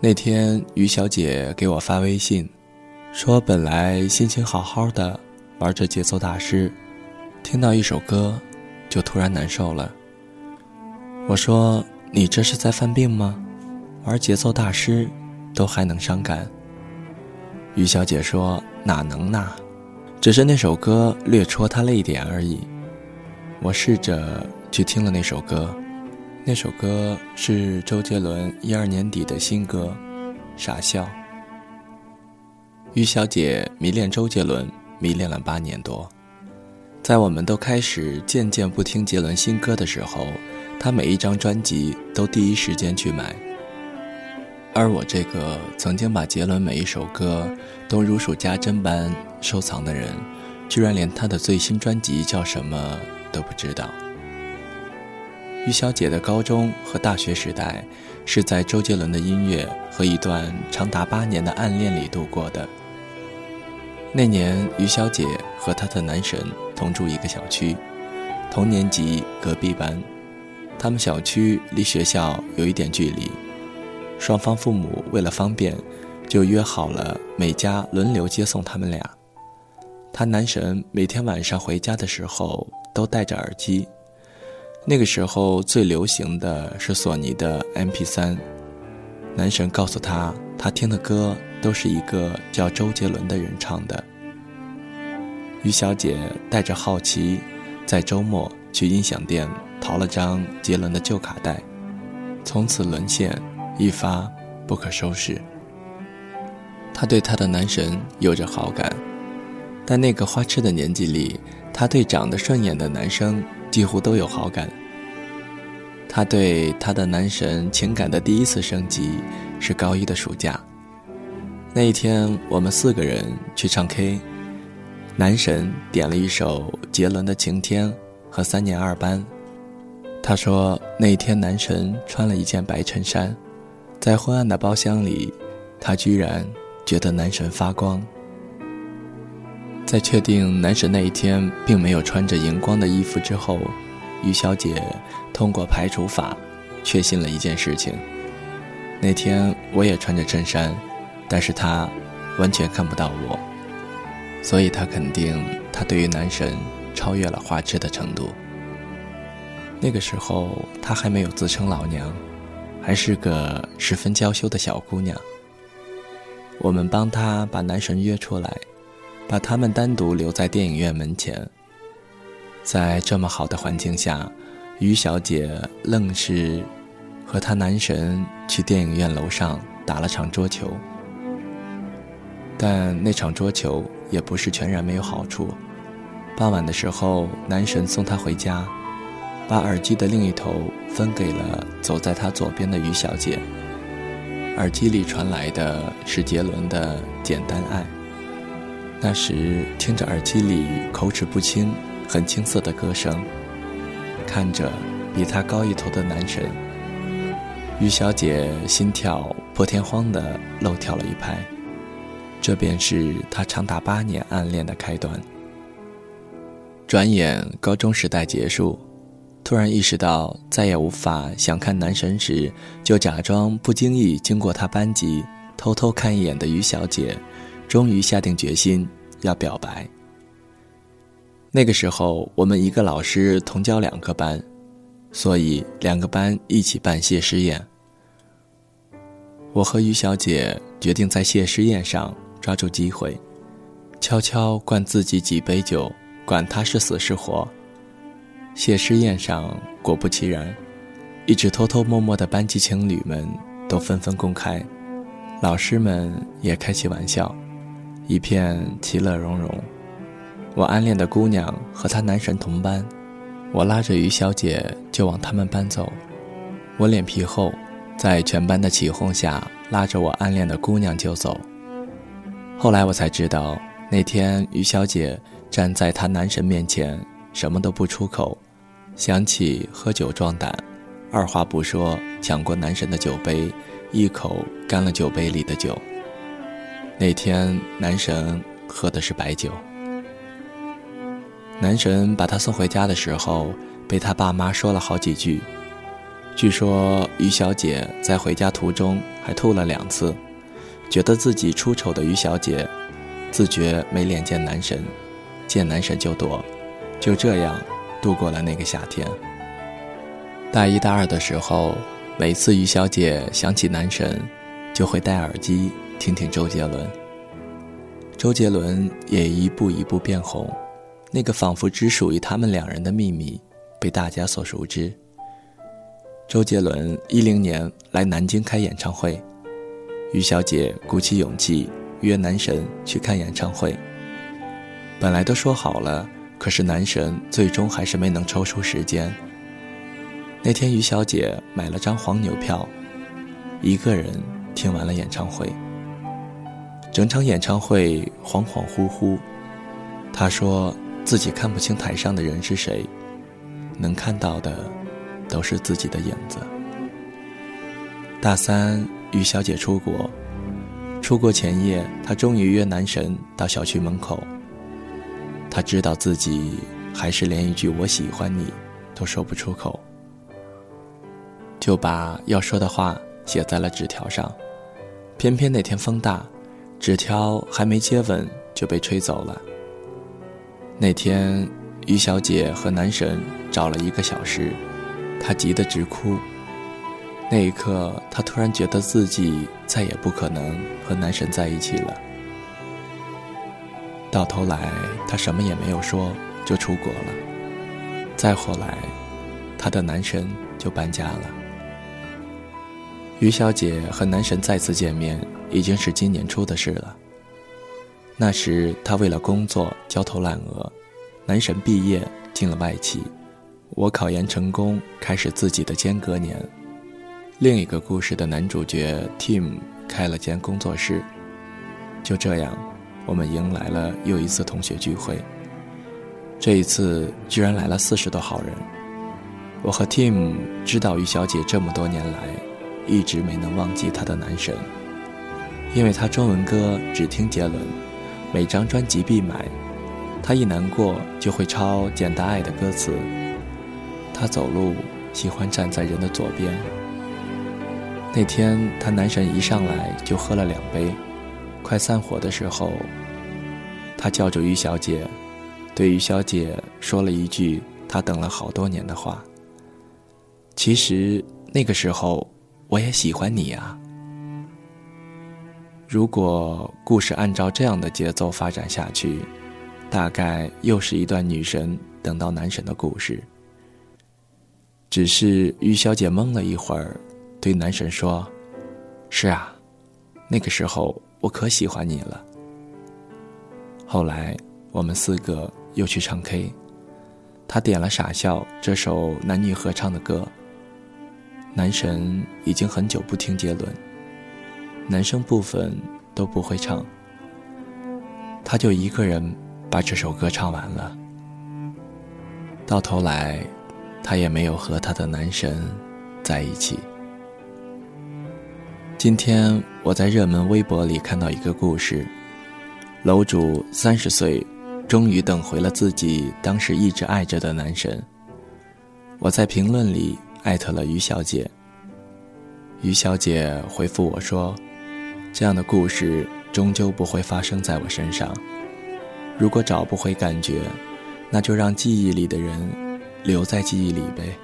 那天于小姐给我发微信，说本来心情好好的，玩着节奏大师，听到一首歌，就突然难受了。我说你这是在犯病吗？玩节奏大师，都还能伤感？于小姐说哪能呐，只是那首歌略戳她泪点而已。我试着去听了那首歌。那首歌是周杰伦一二年底的新歌《傻笑》。于小姐迷恋周杰伦，迷恋了八年多。在我们都开始渐渐不听杰伦新歌的时候，她每一张专辑都第一时间去买。而我这个曾经把杰伦每一首歌都如数家珍般收藏的人，居然连他的最新专辑叫什么都不知道。于小姐的高中和大学时代，是在周杰伦的音乐和一段长达八年的暗恋里度过的。那年，于小姐和她的男神同住一个小区，同年级隔壁班，他们小区离学校有一点距离，双方父母为了方便，就约好了每家轮流接送他们俩。她男神每天晚上回家的时候都戴着耳机。那个时候最流行的是索尼的 MP3，男神告诉他，他听的歌都是一个叫周杰伦的人唱的。于小姐带着好奇，在周末去音响店淘了张杰伦的旧卡带，从此沦陷，一发不可收拾。她对她的男神有着好感，但那个花痴的年纪里，她对长得顺眼的男生。几乎都有好感。他对他的男神情感的第一次升级是高一的暑假。那一天，我们四个人去唱 K，男神点了一首杰伦的《晴天》和《三年二班》。他说那天男神穿了一件白衬衫，在昏暗的包厢里，他居然觉得男神发光。在确定男神那一天并没有穿着荧光的衣服之后，于小姐通过排除法，确信了一件事情：那天我也穿着衬衫，但是他完全看不到我，所以她肯定他对于男神超越了花痴的程度。那个时候她还没有自称老娘，还是个十分娇羞的小姑娘。我们帮她把男神约出来。把他们单独留在电影院门前，在这么好的环境下，于小姐愣是和她男神去电影院楼上打了场桌球。但那场桌球也不是全然没有好处。傍晚的时候，男神送她回家，把耳机的另一头分给了走在他左边的于小姐。耳机里传来的是杰伦的《简单爱》。那时听着耳机里口齿不清、很青涩的歌声，看着比他高一头的男神，于小姐心跳破天荒地漏跳了一拍。这便是她长达八年暗恋的开端。转眼高中时代结束，突然意识到再也无法想看男神时，就假装不经意经过他班级，偷偷看一眼的于小姐。终于下定决心要表白。那个时候，我们一个老师同教两个班，所以两个班一起办谢师宴。我和于小姐决定在谢师宴上抓住机会，悄悄灌自己几杯酒，管他是死是活。谢师宴上，果不其然，一直偷偷摸摸的班级情侣们都纷纷公开，老师们也开起玩笑。一片其乐融融。我暗恋的姑娘和她男神同班，我拉着于小姐就往他们班走。我脸皮厚，在全班的起哄下，拉着我暗恋的姑娘就走。后来我才知道，那天于小姐站在她男神面前，什么都不出口，想起喝酒壮胆，二话不说抢过男神的酒杯，一口干了酒杯里的酒。那天，男神喝的是白酒。男神把他送回家的时候，被他爸妈说了好几句。据说于小姐在回家途中还吐了两次，觉得自己出丑的于小姐，自觉没脸见男神，见男神就躲，就这样度过了那个夏天。大一大二的时候，每次于小姐想起男神，就会戴耳机听听周杰伦。周杰伦也一步一步变红，那个仿佛只属于他们两人的秘密，被大家所熟知。周杰伦一零年来南京开演唱会，于小姐鼓起勇气约男神去看演唱会。本来都说好了，可是男神最终还是没能抽出时间。那天，于小姐买了张黄牛票，一个人听完了演唱会。整场演唱会恍恍惚惚，他说自己看不清台上的人是谁，能看到的都是自己的影子。大三，于小姐出国，出国前夜，她终于约男神到小区门口。她知道自己还是连一句“我喜欢你”都说不出口。就把要说的话写在了纸条上，偏偏那天风大，纸条还没接吻就被吹走了。那天，于小姐和男神找了一个小时，她急得直哭。那一刻，她突然觉得自己再也不可能和男神在一起了。到头来，她什么也没有说就出国了。再后来，她的男神就搬家了。于小姐和男神再次见面，已经是今年初的事了。那时他为了工作焦头烂额，男神毕业进了外企，我考研成功，开始自己的间隔年。另一个故事的男主角 Tim 开了间工作室。就这样，我们迎来了又一次同学聚会。这一次居然来了四十多号人。我和 Tim 知道于小姐这么多年来。一直没能忘记她的男神，因为他中文歌只听杰伦，每张专辑必买。他一难过就会抄简单爱的歌词。他走路喜欢站在人的左边。那天他男神一上来就喝了两杯，快散伙的时候，他叫住于小姐，对于小姐说了一句他等了好多年的话。其实那个时候。我也喜欢你呀。如果故事按照这样的节奏发展下去，大概又是一段女神等到男神的故事。只是于小姐懵了一会儿，对男神说：“是啊，那个时候我可喜欢你了。”后来我们四个又去唱 K，他点了《傻笑》这首男女合唱的歌。男神已经很久不听杰伦，男生部分都不会唱，他就一个人把这首歌唱完了。到头来，他也没有和他的男神在一起。今天我在热门微博里看到一个故事，楼主三十岁，终于等回了自己当时一直爱着的男神。我在评论里。艾特了于小姐。于小姐回复我说：“这样的故事终究不会发生在我身上。如果找不回感觉，那就让记忆里的人留在记忆里呗，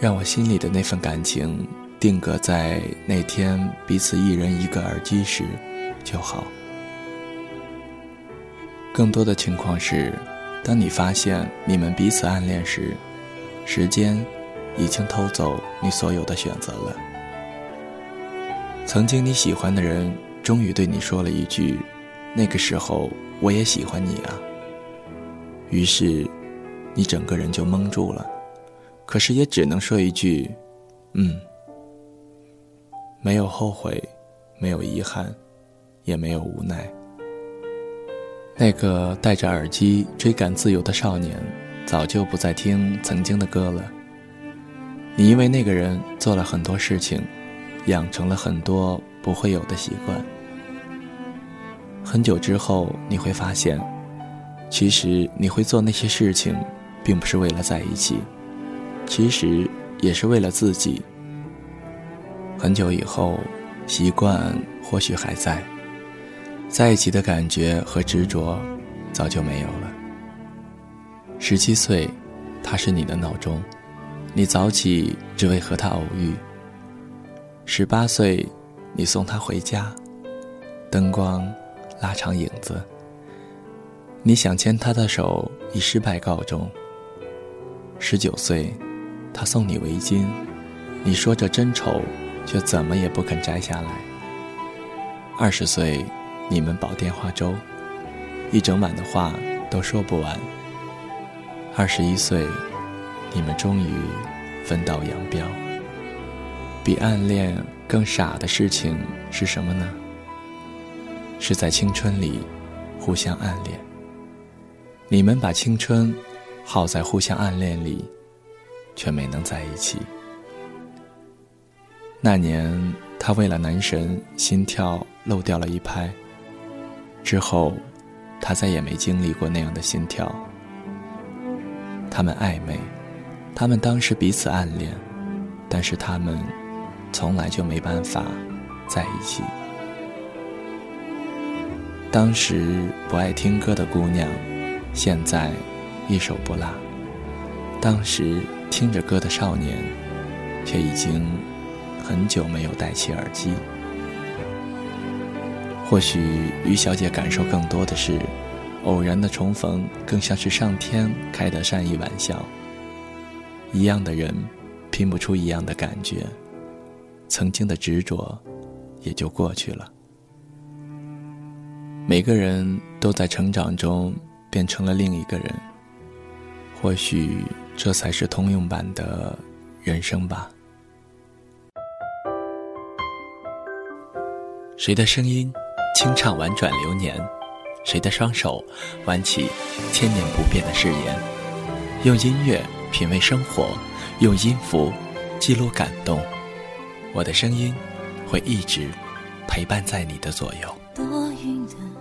让我心里的那份感情定格在那天彼此一人一个耳机时就好。更多的情况是，当你发现你们彼此暗恋时，时间。”已经偷走你所有的选择了。曾经你喜欢的人，终于对你说了一句：“那个时候我也喜欢你啊。”于是，你整个人就懵住了。可是也只能说一句：“嗯。”没有后悔，没有遗憾，也没有无奈。那个戴着耳机追赶自由的少年，早就不再听曾经的歌了。你因为那个人做了很多事情，养成了很多不会有的习惯。很久之后，你会发现，其实你会做那些事情，并不是为了在一起，其实也是为了自己。很久以后，习惯或许还在，在一起的感觉和执着早就没有了。十七岁，他是你的闹钟，你早起只为和他偶遇。十八岁，你送他回家，灯光拉长影子。你想牵他的手，以失败告终。十九岁，他送你围巾，你说着真丑，却怎么也不肯摘下来。二十岁，你们煲电话粥，一整晚的话都说不完。二十一岁，你们终于分道扬镳。比暗恋更傻的事情是什么呢？是在青春里互相暗恋。你们把青春耗在互相暗恋里，却没能在一起。那年，他为了男神心跳漏掉了一拍。之后，他再也没经历过那样的心跳。他们暧昧，他们当时彼此暗恋，但是他们从来就没办法在一起。当时不爱听歌的姑娘。现在，一首不落。当时听着歌的少年，却已经很久没有戴起耳机。或许于小姐感受更多的是，偶然的重逢更像是上天开的善意玩笑。一样的人，拼不出一样的感觉，曾经的执着也就过去了。每个人都在成长中。变成了另一个人，或许这才是通用版的人生吧。谁的声音清唱婉转流年？谁的双手挽起千年不变的誓言？用音乐品味生活，用音符记录感动。我的声音会一直陪伴在你的左右。